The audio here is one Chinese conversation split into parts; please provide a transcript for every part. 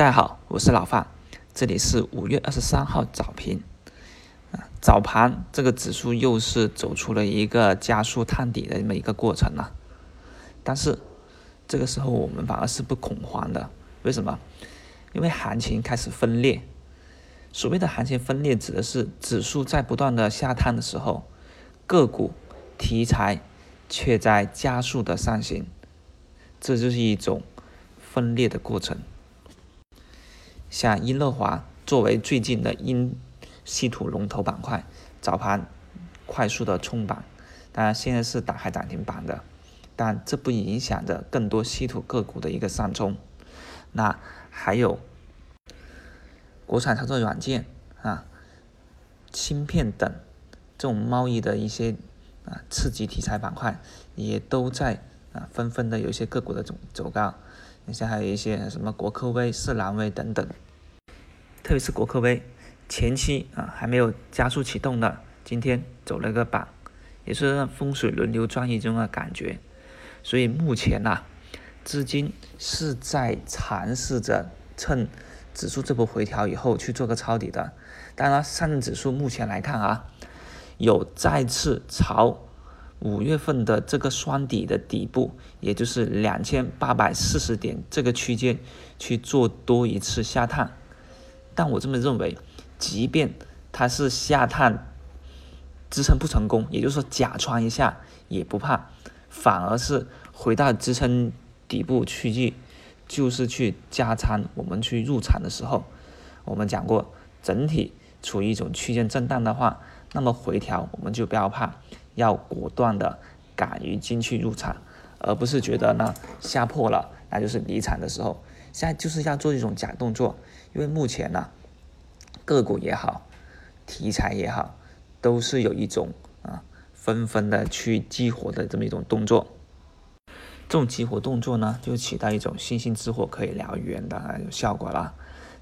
大家好，我是老范，这里是五月二十三号早评。啊，早盘这个指数又是走出了一个加速探底的这么一个过程了，但是这个时候我们反而是不恐慌的，为什么？因为行情开始分裂。所谓的行情分裂，指的是指数在不断的下探的时候，个股题材却在加速的上行，这就是一种分裂的过程。像英乐华作为最近的英稀土龙头板块，早盘快速的冲板，当然现在是打开涨停板的，但这不影响着更多稀土个股的一个上冲。那还有。国产操作软件啊、芯片等这种贸易的一些啊刺激题材板块，也都在啊纷纷的有一些个股的走走高。你像还有一些什么国科威、士兰威等等，特别是国科威前期啊还没有加速启动的，今天走了个板，也是风水轮流转一种的感觉。所以目前呐，资金是在尝试着趁。指数这波回调以后去做个抄底的，当然上证指数目前来看啊，有再次朝五月份的这个双底的底部，也就是两千八百四十点这个区间去做多一次下探，但我这么认为，即便它是下探支撑不成功，也就是说假穿一下也不怕，反而是回到支撑底部区域。就是去加仓，我们去入场的时候，我们讲过，整体处于一种区间震荡的话，那么回调我们就不要怕，要果断的敢于进去入场，而不是觉得呢下破了那就是离场的时候。现在就是要做一种假动作，因为目前呢个股也好，题材也好，都是有一种啊纷纷的去激活的这么一种动作。这种激活动作呢，就起到一种星星之火可以燎原的那种效果了。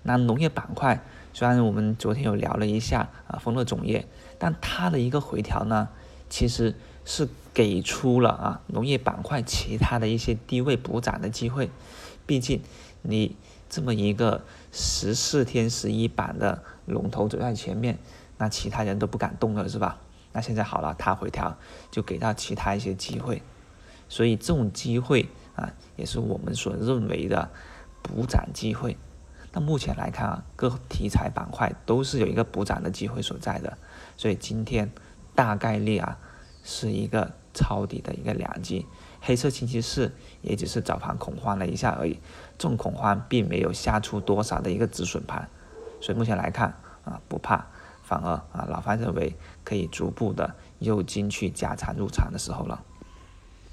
那农业板块，虽然我们昨天有聊了一下啊，丰乐种业，但它的一个回调呢，其实是给出了啊农业板块其他的一些低位补涨的机会。毕竟你这么一个十四天十一板的龙头走在前面，那其他人都不敢动了，是吧？那现在好了，它回调就给到其他一些机会。所以这种机会啊，也是我们所认为的补涨机会。那目前来看啊，各题材板块都是有一个补涨的机会所在的。所以今天大概率啊，是一个抄底的一个良机。黑色星期四也只是早盘恐慌了一下而已，重恐慌并没有下出多少的一个止损盘。所以目前来看啊，不怕，反而啊，老范认为可以逐步的又进去加仓入场的时候了。